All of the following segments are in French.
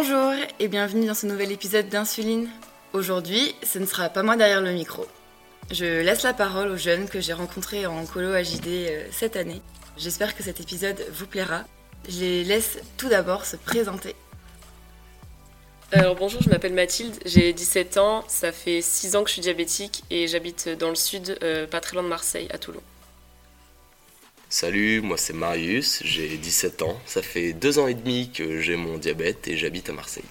Bonjour et bienvenue dans ce nouvel épisode d'Insuline. Aujourd'hui, ce ne sera pas moi derrière le micro. Je laisse la parole aux jeunes que j'ai rencontrés en colo AJD euh, cette année. J'espère que cet épisode vous plaira. Je les laisse tout d'abord se présenter. Alors bonjour, je m'appelle Mathilde, j'ai 17 ans, ça fait 6 ans que je suis diabétique et j'habite dans le sud, euh, pas très loin de Marseille, à Toulon. Salut, moi c'est Marius, j'ai 17 ans, ça fait 2 ans et demi que j'ai mon diabète et j'habite à Marseille.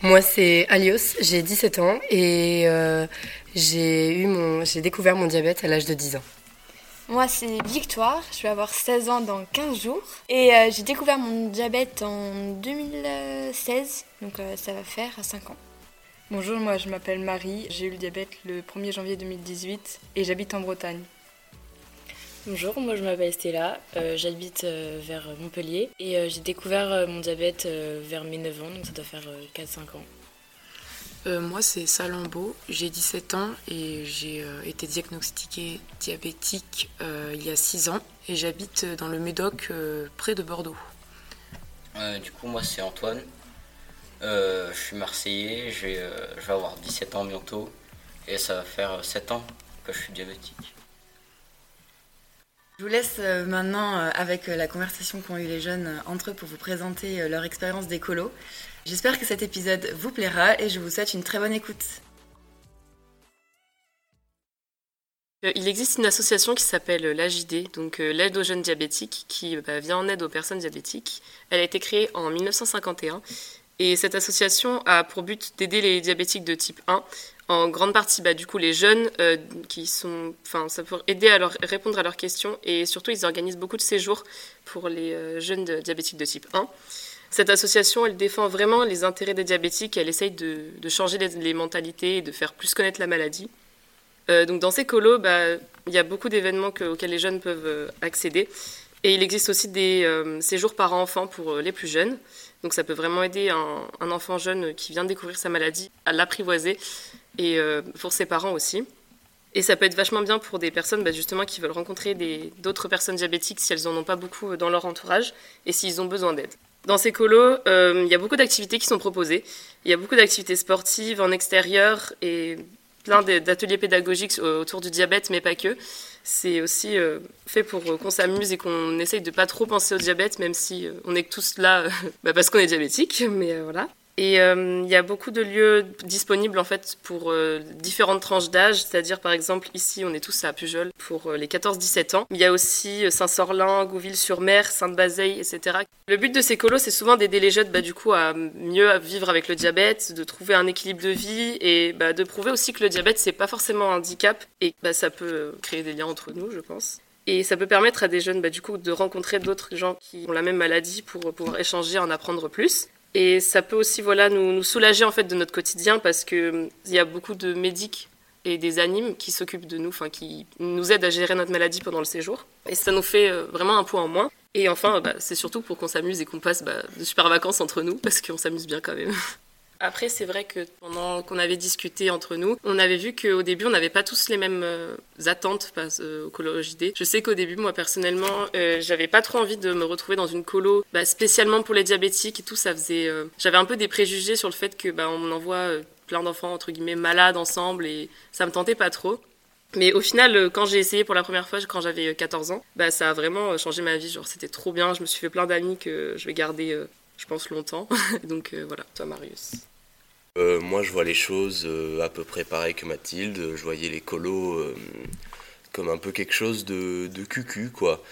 Moi c'est Alios, j'ai 17 ans et euh, j'ai eu mon, j'ai découvert mon diabète à l'âge de 10 ans. Moi, c'est Victoire, je vais avoir 16 ans dans 15 jours. Et euh, j'ai découvert mon diabète en 2016, donc euh, ça va faire 5 ans. Bonjour, moi je m'appelle Marie, j'ai eu le diabète le 1er janvier 2018 et j'habite en Bretagne. Bonjour, moi je m'appelle Stella, euh, j'habite vers Montpellier et j'ai découvert mon diabète vers mes 9 ans, donc ça doit faire 4-5 ans. Euh, moi, c'est Salambo, j'ai 17 ans et j'ai euh, été diagnostiquée diabétique euh, il y a 6 ans et j'habite dans le Médoc près de Bordeaux. du coup, moi, c'est Antoine. je suis marseillais, je vais avoir 17 ans bientôt et ça va faire 7 ans que je suis diabétique. Je vous laisse maintenant avec la conversation qu'ont eu les jeunes entre eux pour vous présenter leur expérience d'écolo. J'espère que cet épisode vous plaira et je vous souhaite une très bonne écoute. Euh, il existe une association qui s'appelle l'AJD, donc euh, l'aide aux jeunes diabétiques, qui bah, vient en aide aux personnes diabétiques. Elle a été créée en 1951 et cette association a pour but d'aider les diabétiques de type 1, en grande partie bah, du coup les jeunes euh, qui sont, enfin ça pour aider à leur répondre à leurs questions et surtout ils organisent beaucoup de séjours pour les jeunes diabétiques de type 1. Cette association, elle défend vraiment les intérêts des diabétiques, elle essaye de, changer les, mentalités et de faire plus connaître la maladie. Euh, donc dans ces colos, bah, il y a beaucoup d'événements auxquels les jeunes peuvent euh, accéder. Et il existe aussi des euh, séjours par enfant pour les plus jeunes. Donc ça peut vraiment aider un, enfant jeune qui vient de découvrir sa maladie à l'apprivoiser et pour ses parents aussi. Et ça peut être vachement bien pour des personnes bah, justement qui veulent rencontrer d'autres personnes diabétiques si elles n'en ont pas beaucoup dans leur entourage et s'ils ont besoin d'aide. Dans ces colos, euh, il y a beaucoup d'activités qui sont proposées. Il y a beaucoup d'activités sportives en extérieur et plein d'ateliers pédagogiques autour du diabète, mais pas que. C'est aussi euh, fait pour qu'on s'amuse et qu'on essaye de pas trop penser au diabète, même si euh, on est tous là bah, parce qu'on est diabétique. Mais voilà. Et euh, il y a beaucoup de lieux disponibles en fait pour euh, différentes tranches d'âge, c'est-à-dire par exemple ici on est tous à Pujol pour euh, les 14-17 ans. Il y a aussi Saint-Sorlin, Gouville-sur-Mer, Sainte-Bazeille, etc. Le but de ces colos c'est souvent d'aider les jeunes bah, du coup à mieux vivre avec le diabète, de trouver un équilibre de vie et bah, de prouver aussi que le diabète c'est pas forcément un handicap et bah, ça peut créer des liens entre nous je pense. Et ça peut permettre à des jeunes, du coup, de rencontrer d'autres gens qui ont la même maladie pour pouvoir échanger, en apprendre plus. Et ça peut aussi voilà, nous, nous soulager en fait de notre quotidien parce qu'il y a beaucoup de médics et des animes qui s'occupent de nous, enfin qui nous aident à gérer notre maladie pendant le séjour. Et ça nous fait euh, vraiment un poids en moins. Et enfin, bah, c'est surtout pour qu'on s'amuse et qu'on passe bah, de super vacances entre nous parce qu'on s'amuse bien quand même. Après, c'est vrai que pendant qu'on avait discuté entre nous, on avait vu qu'au début, on n'avait pas tous les mêmes euh, attentes euh, au Colo JD. Je sais qu'au début, moi personnellement, euh, j'avais pas trop envie de me retrouver dans une colo bah, spécialement pour les diabétiques et tout. Ça faisait, j'avais un peu des préjugés sur le fait que bah, on envoie plein d'enfants entre guillemets malades ensemble et ça me tentait pas trop. Mais au final, quand j'ai essayé pour la première fois, quand j'avais 14 ans, bah, ça a vraiment changé ma vie. Genre, c'était trop bien. Je me suis fait plein d'amis que je vais garder je pense, longtemps. Donc voilà, toi Marius. Euh, moi, je vois les choses euh, à peu près pareil que Mathilde. Je voyais les colos euh, comme un peu quelque chose de, de cucu, quoi,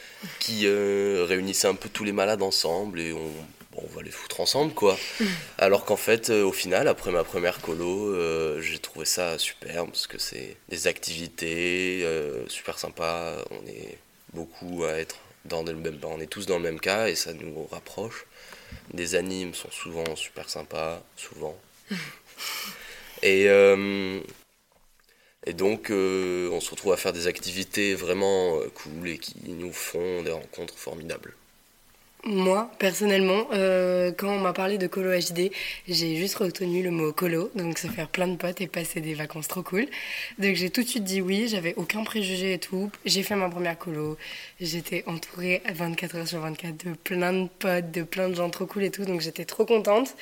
qui réunissait un peu tous les malades ensemble et on, on va les foutre ensemble, quoi. Alors qu'en fait, au final, après ma première colo, j'ai trouvé ça super parce que c'est des activités super sympas. On est beaucoup à être dans le même, on est tous dans le même cas et ça nous rapproche. Des animes sont souvent super sympas, souvent. et, euh, et donc, euh, on se retrouve à faire des activités vraiment euh, cool et qui nous font des rencontres formidables. Moi, personnellement, euh, quand on m'a parlé de colo HD, j'ai juste retenu le mot colo, donc se faire plein de potes et passer des vacances trop cool. Donc j'ai tout de suite dit oui, j'avais aucun préjugé et tout. J'ai fait ma première colo, j'étais entourée 24 heures sur 24 de plein de potes, de plein de gens trop cool et tout, donc j'étais trop contente.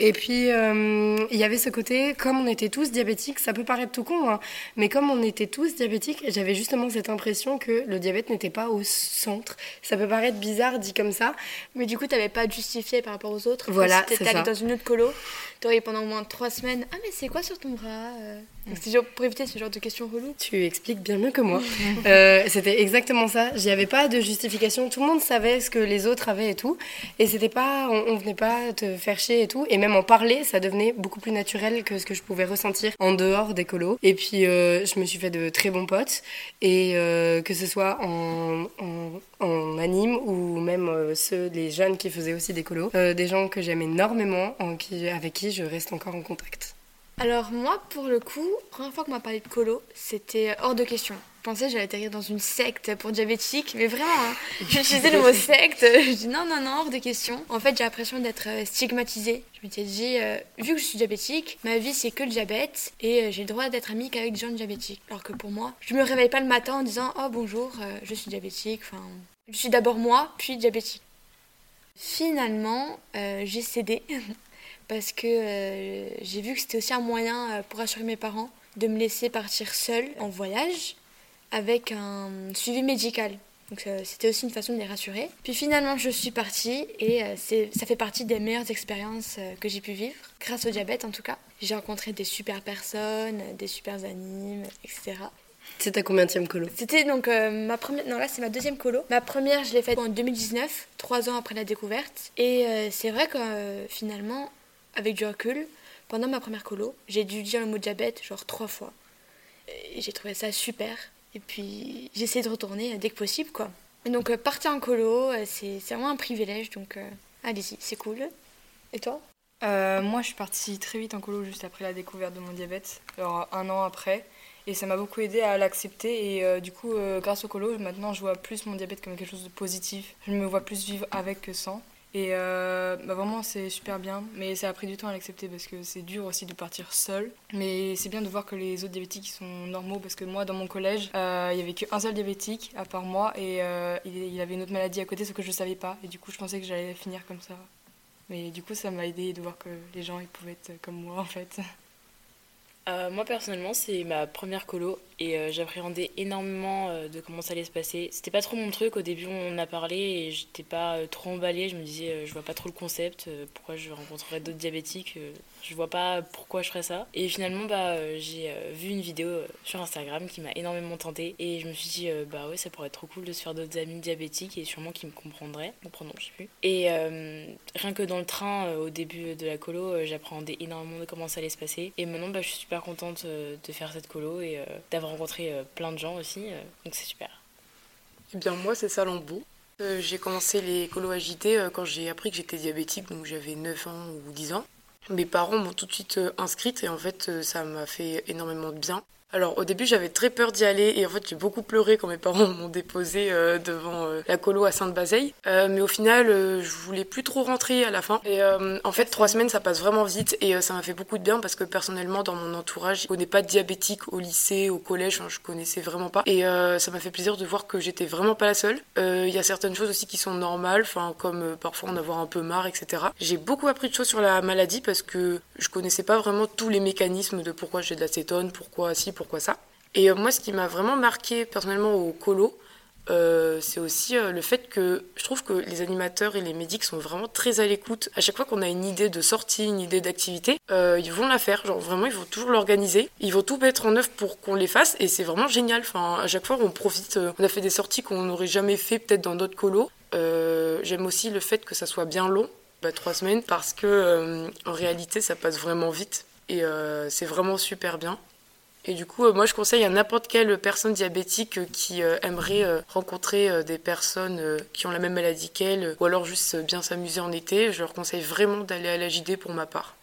Et puis euh, il y avait ce côté, comme on était tous diabétiques, ça peut paraître tout con, hein, mais comme on était tous diabétiques, j'avais justement cette impression que le diabète n'était pas au centre. Ça peut paraître bizarre dit comme ça, mais du coup, tu n'avais pas à justifier par rapport aux autres. Voilà, c'est ça. dans une autre colo, tu aurais pendant au moins trois semaines Ah, mais c'est quoi sur ton bras euh? Donc, c'est genre pour éviter ce genre de questions reloues. Tu expliques bien mieux que moi. Euh, c'était exactement ça. J'y avais pas de justification. Tout le monde savait ce que les autres avaient et tout. Et c'était pas, on, on venait pas te faire chier et tout. Et même en parler, ça devenait beaucoup plus naturel que ce que je pouvais ressentir en dehors des colos. Et puis, euh, je me suis fait de très bons potes. Et euh, que ce soit en, en, en anime ou même euh, ceux, les jeunes qui faisaient aussi des colos. Euh, des gens que j'aime énormément, en qui, avec qui je reste encore en contact. Alors, moi, pour le coup, la première fois qu'on m'a parlé de colo, c'était hors de question. Je pensais que j'allais atterrir dans une secte pour diabétiques, mais vraiment, hein, j'utilisais le mot secte. Je dis non, non, non, hors de question. En fait, j'ai l'impression d'être euh, stigmatisée. Je m'étais dit, euh, vu que je suis diabétique, ma vie c'est que le diabète et j'ai le droit d'être amie qu'avec des gens diabétiques. Alors que pour moi, je me réveille pas le matin en disant oh bonjour, euh, je suis diabétique. Enfin, je suis d'abord moi, puis diabétique. Finalement, euh, j'ai cédé parce que euh, j'ai vu que c'était aussi un moyen euh, pour rassurer mes parents de me laisser partir seule en voyage avec un suivi médical. Donc c'était aussi une façon de les rassurer. Puis finalement je suis partie et ça fait partie des meilleures expériences que j'ai pu vivre, grâce au diabète en tout cas. J'ai rencontré des super personnes, des super animes, etc. C'était ta combien de colo C'était donc euh, ma première. Non, là, c'est ma deuxième colo. Ma première, je l'ai faite en 2019, trois ans après la découverte. Et euh, c'est vrai que euh, finalement, avec du recul, pendant ma première colo, j'ai dû dire le mot diabète genre trois fois. Et j'ai trouvé ça super. Et puis, j'ai essayé de retourner dès que possible, quoi. Et donc, euh, partir en colo, euh, c'est c'est vraiment un privilège. Donc, euh, allez-y, c'est cool. Et toi? Euh, moi, je suis partie très vite en colo juste après la découverte de mon diabète, genre un an après. Et ça m'a beaucoup aidé à l'accepter. Et euh, du coup, euh, grâce au colo, maintenant, je vois plus mon diabète comme quelque chose de positif. Je me vois plus vivre avec que sans. Et euh, bah, vraiment, c'est super bien. Mais ça a pris du temps à l'accepter parce que c'est dur aussi de partir seul. Mais c'est bien de voir que les autres diabétiques sont normaux parce que moi, dans mon collège, il y avait qu'un seul diabétique à part moi. Et il, il avait une autre maladie à côté, ce que je ne savais pas. Et du coup, je pensais que j'allais finir comme ça. Mais du coup, ça m'a aidé de voir que les gens ils pouvaient être comme moi en fait. Euh, moi personnellement, c'est ma première colo et euh, j'appréhendais énormément euh, de comment ça allait se passer. C'était pas trop mon truc. Au début, on en a parlé et j'étais pas trop emballée. Je me disais, je vois pas trop le concept. pourquoi je rencontrerais d'autres diabétiques Je vois pas pourquoi je ferais ça. Et finalement, bah, j'ai vu une vidéo sur Instagram qui m'a énormément tentée et je me suis dit, bah ouais, ça pourrait être trop cool de se faire d'autres amis diabétiques et sûrement qui me comprendraient. Je sais plus. Et rien que dans le train, au début de la colo, j'appréhendais énormément de comment ça allait se passer. Et maintenant, bah, je suis super contente euh, de faire cette colo et euh, d'avoir rencontré euh, plein de gens aussi. donc c'est super. Eh bien, moi, c'est Salambo. J'ai commencé les colos agités quand j'ai appris que j'étais diabétique, donc j'avais 9 ans ou 10 ans. Mes parents m'ont tout de suite inscrite et en fait, ça m'a fait énormément de bien. Alors au début j'avais très peur d'y aller et en fait j'ai beaucoup pleuré quand mes parents m'ont déposé euh, devant euh, la colo à Sainte-Bazeille. Euh, mais au final je voulais plus trop rentrer à la fin. Et en fait trois semaines ça passe vraiment vite et ça m'a fait beaucoup de bien parce que personnellement dans mon entourage je connais pas de diabétique au lycée, au collège, enfin, je connaissais vraiment pas. Et ça m'a fait plaisir de voir que j'étais vraiment pas la seule. Il y a certaines choses aussi qui sont normales, enfin comme parfois en avoir un peu marre, etc. J'ai beaucoup appris de choses sur la maladie parce que je connaissais pas vraiment tous les mécanismes de pourquoi j'ai de l'acétone, pourquoi ci, pourquoi ça. Et euh, moi, ce qui m'a vraiment marqué personnellement au colo, euh, c'est aussi euh, le fait que je trouve que les animateurs et les médics sont vraiment très à l'écoute. À chaque fois qu'on a une idée de sortie, une idée d'activité, ils vont la faire. Genre vraiment, ils vont toujours l'organiser. Ils vont tout mettre en œuvre pour qu'on les fasse et c'est vraiment génial. Enfin, à chaque fois, on profite. on a fait des sorties qu'on n'aurait jamais fait peut-être dans d'autres colos. J'aime aussi le fait que ça soit bien long, bah, trois semaines, parce que en réalité, ça passe vraiment vite et c'est vraiment super bien. Et du coup, euh, moi, je conseille à n'importe quelle personne diabétique euh, qui euh, aimerait rencontrer des personnes qui ont la même maladie qu'elle, ou alors juste bien s'amuser en été, je leur conseille vraiment d'aller à la JD pour ma part.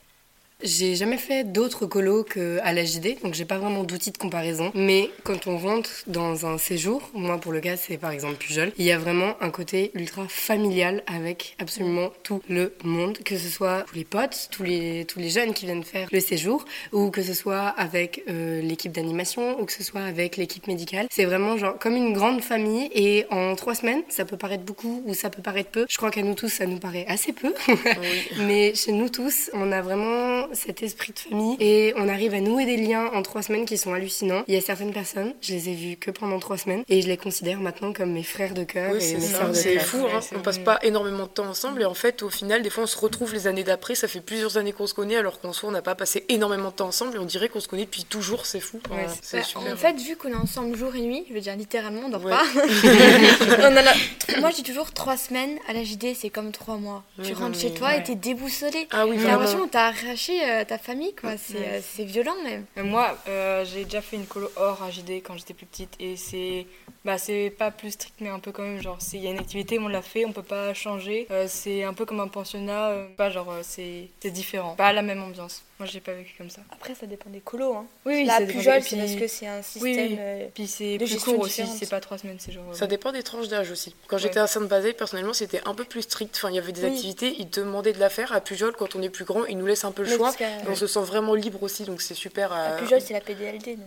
J'ai jamais fait d'autres colos qu'à la JD, donc j'ai pas vraiment d'outil de comparaison. Mais quand on rentre dans un séjour, moi pour le cas c'est par exemple Pujol, il y a vraiment un côté ultra familial avec absolument tout le monde, que ce soit tous les potes, tous les, tous les jeunes qui viennent faire le séjour, ou que ce soit avec euh, l'équipe d'animation, ou que ce soit avec l'équipe médicale. C'est vraiment genre comme une grande famille et en trois semaines, ça peut paraître beaucoup ou ça peut paraître peu. Je crois qu'à nous tous, ça nous paraît assez peu. Mais chez nous tous, on a vraiment cet esprit de famille et on arrive à nouer des liens en trois semaines qui sont hallucinants. Il y a certaines personnes, je les ai vues que pendant trois semaines et je les considère maintenant comme mes frères de cœur Oui, et c'est mes ça. sœurs de C'est cœur. fou, hein. on passe pas énormément de temps ensemble et en fait au final des fois on se retrouve les années d'après, ça fait plusieurs années qu'on se connaît alors qu'en soi on n'a pas passé énormément de temps ensemble et on dirait qu'on se connaît depuis toujours, c'est fou. Ouais, c'est Bah, super. en fait, vu qu'on est ensemble jour et nuit, je veux dire littéralement, on dort Ouais. pas. On Moi, je dis toujours trois semaines à la JD, c'est comme trois mois. tu rentres chez toi et t'es déboussolé. ah oui, T'as l'impression que t'as arraché euh, ta famille, quoi. C'est Ouais. euh, c'est violent même. Mais Moi, euh, j'ai déjà fait une colo hors AJD quand j'étais plus petite et c'est bah pas plus strict mais un peu quand même genre s'il y a une activité on l'a fait on peut pas changer Euh, c'est un peu comme un pensionnat euh, genre euh, c'est c'est différent pas la même ambiance moi j'ai pas vécu comme ça Après, ça dépend des colos. Hein. oui La Pujol, c'est puis- parce que c'est un système. Oui, oui. euh, puis c'est plus gestion court aussi c'est pas trois semaines c'est genre Ça euh, dépend des tranches d'âge aussi. Quand Ouais. j'étais à Sainte-Basile, personnellement, c'était un peu plus strict. Enfin, il y avait des Oui. activités, ils demandaient de la faire. À Pujol, quand on est plus grand, ils nous laissent un peu le mais choix. on se sent vraiment libre aussi, donc c'est super. à à- Pujol, c'est la PDLD. donc.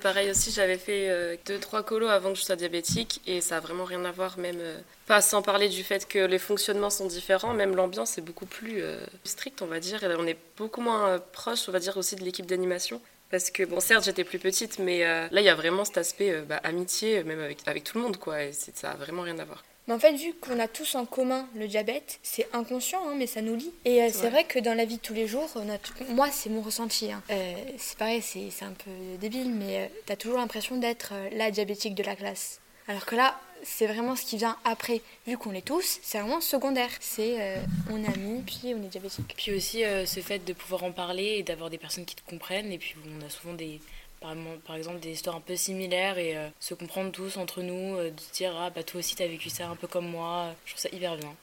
Pareil aussi, j'avais fait euh, deux trois colos avant que je sois diabétique et ça a vraiment rien à voir, même euh, pas sans parler du fait que les fonctionnements sont différents, même l'ambiance est beaucoup plus euh, stricte, on va dire, et on est beaucoup moins euh, proche, on va dire aussi de l'équipe d'animation. Parce que, bon, certes, j'étais plus petite, mais euh, là, il y a vraiment cet aspect euh, bah, amitié, euh, même avec, avec tout le monde, quoi, et ça a vraiment rien à voir. Mais en fait, vu qu'on a tous en commun le diabète, c'est inconscient, hein, mais ça nous lie. Et euh, c'est vrai que dans la vie de tous les jours, tout- moi, c'est mon ressenti. hein. Euh, c'est pareil, c'est c'est un peu débile, mais euh, t'as toujours l'impression d'être euh, la diabétique de la classe. Alors que là, c'est vraiment ce qui vient après. Vu qu'on l'est tous, c'est vraiment secondaire. C'est euh, on est amis, puis on est diabétique. Puis aussi euh, ce fait de pouvoir en parler et d'avoir des personnes qui te comprennent. Et puis on a souvent des, par, exemple des histoires un peu similaires et euh, se comprendre tous entre nous, euh, de se dire ah bah toi aussi t'as vécu ça un peu comme moi. Je trouve ça hyper bien.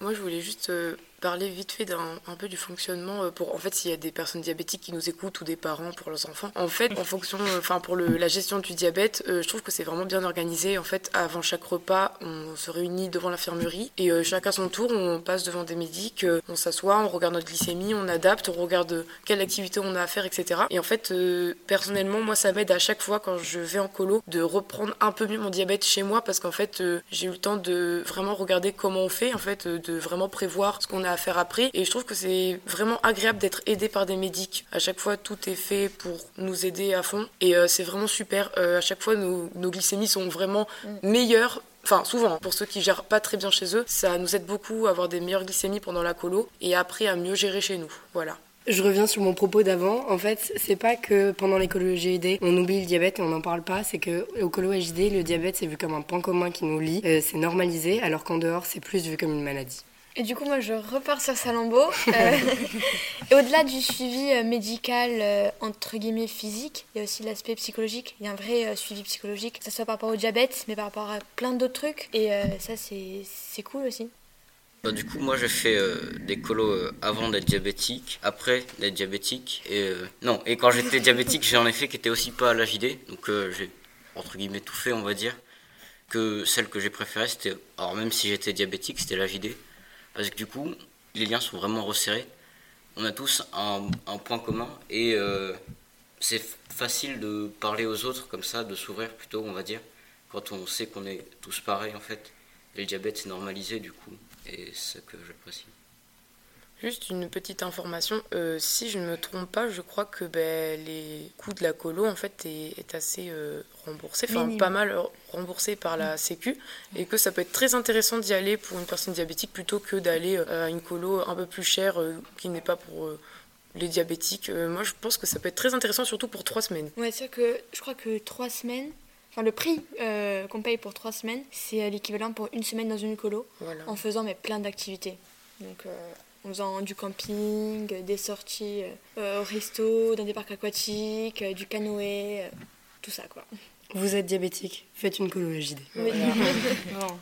Moi, je voulais juste euh, parler vite fait d'un un peu du fonctionnement euh, pour en fait s'il y a des personnes diabétiques qui nous écoutent ou des parents pour leurs enfants. En fait, en fonction, euh, enfin pour le, la gestion du diabète, euh, je trouve que c'est vraiment bien organisé. En fait, avant chaque repas, on se réunit devant l'infirmerie et euh, chacun son tour, on passe devant des médics, on s'assoit, on regarde notre glycémie, on adapte, on regarde quelle activité on a à faire, etc. Et en fait, personnellement, moi, ça m'aide à chaque fois quand je vais en colo de reprendre un peu mieux mon diabète chez moi parce qu'en fait, j'ai eu le temps de vraiment regarder comment on fait, en fait, de vraiment prévoir ce qu'on a à faire après. Et je trouve que c'est vraiment agréable d'être aidé par des médics. À chaque fois, tout est fait pour nous aider à fond. Et euh, c'est vraiment super. Euh, à chaque fois, nos, nos glycémies sont vraiment meilleures. Enfin, souvent, pour ceux qui gèrent pas très bien chez eux, ça nous aide beaucoup à avoir des meilleures glycémies pendant la colo et après à mieux gérer chez nous. Voilà. Je reviens sur mon propos d'avant. En fait, c'est pas que pendant l'écolo GID, on oublie le diabète et on n'en parle pas. C'est que au colo GID, le diabète, c'est vu comme un point commun qui nous lie. Euh, c'est normalisé, alors qu'en dehors, c'est plus vu comme une maladie. Et du coup, moi, je repars sur Salambo. Euh, et au-delà du suivi euh, médical, euh, entre guillemets, physique, il y a aussi l'aspect psychologique. Il y a un vrai suivi psychologique, que ce soit par rapport au diabète, mais par rapport à plein d'autres trucs. Et ça, c'est cool aussi. Bah, du coup, moi j'ai fait des colos avant d'être diabétique, après d'être diabétique. Et, non, et quand j'étais diabétique, j'en ai fait qui étaient aussi pas à l'AJD. Donc j'ai entre guillemets tout fait, on va dire. Que celle que j'ai préférée, c'était. Alors même si j'étais diabétique, c'était l'AJD. Parce que du coup, les liens sont vraiment resserrés. On a tous un, point commun et euh, c'est facile de parler aux autres comme ça, de s'ouvrir plutôt, on va dire, quand on sait qu'on est tous pareils en fait. Et le diabète c'est normalisé du coup, et c'est ce que j'apprécie. Juste une petite information, euh, si je ne me trompe pas, je crois que ben, les coûts de la colo en fait est, est assez euh, remboursé, enfin pas mal euh, remboursé par la Sécu, et que ça peut être très intéressant d'y aller pour une personne diabétique plutôt que d'aller euh, à une colo un peu plus chère qui n'est pas pour les diabétiques. Moi je pense que ça peut être très intéressant surtout pour trois semaines. Ouais, c'est vrai que je crois que trois semaines, enfin le prix euh, qu'on paye pour trois semaines, c'est l'équivalent pour une semaine dans une colo, Voilà. en faisant mais plein d'activités. Donc euh, en faisant du camping, euh, des sorties euh, euh, au resto, dans des parcs aquatiques, euh, du canoë, euh, tout ça quoi. Vous êtes diabétique, faites une colo GID. Oui. non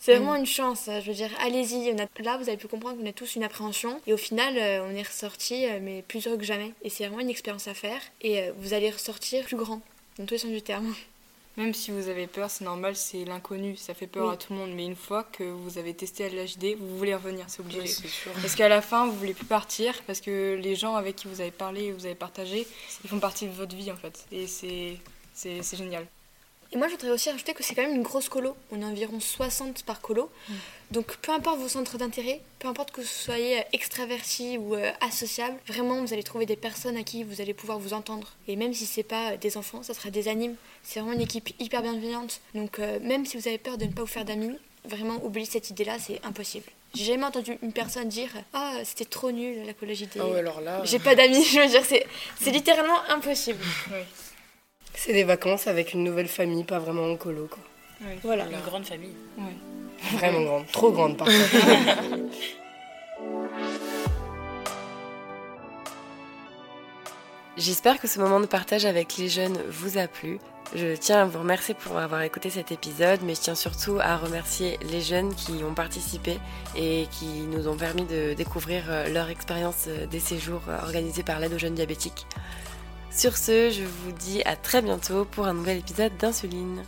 C'est vraiment une chance, je veux dire, allez-y. Là, vous avez pu comprendre qu'on a tous une appréhension. Et au final, euh, on est ressorti, euh, mais plus heureux que jamais. Et c'est vraiment une expérience à faire. Et euh, vous allez ressortir plus grand, dans tous les sens du terme. Même si vous avez peur, c'est normal, c'est l'inconnu, ça fait peur Oui. à tout le monde. Mais une fois que vous avez testé à l'HD, vous voulez revenir, c'est obligé. Oui. Parce qu'à la fin, vous voulez plus partir parce que les gens avec qui vous avez parlé et vous avez partagé, ils font partie de votre vie en fait. Et c'est génial. Et moi, je voudrais aussi rajouter que c'est quand même une grosse colo. On est environ 60 par colo. Donc, peu importe vos centres d'intérêt, peu importe que vous soyez extraverti ou euh, associable, vraiment, vous allez trouver des personnes à qui vous allez pouvoir vous entendre. Et même si c'est pas euh, des enfants, ça sera des animes. C'est vraiment une équipe hyper bienveillante. Donc, euh, même si vous avez peur de ne pas vous faire d'amis, vraiment, oubliez cette idée-là, c'est impossible. J'ai jamais entendu une personne dire Ah, c'était trop nul la colo JD. Ah ouais, alors là. J'ai pas d'amis, je veux dire, c'est c'est littéralement impossible. C'est des vacances avec une nouvelle famille, pas vraiment en colo, quoi. Voilà. Une grande famille. Vraiment grande, trop grande parfois. J'espère que ce moment de partage avec les jeunes vous a plu. Je tiens à vous remercier pour avoir écouté cet épisode, mais je tiens surtout à remercier les jeunes qui ont participé et qui nous ont permis de découvrir euh, leur expérience euh, des séjours euh, organisés par l'aide aux jeunes diabétiques. Sur ce, je vous dis à très bientôt pour un nouvel épisode d'Insuline.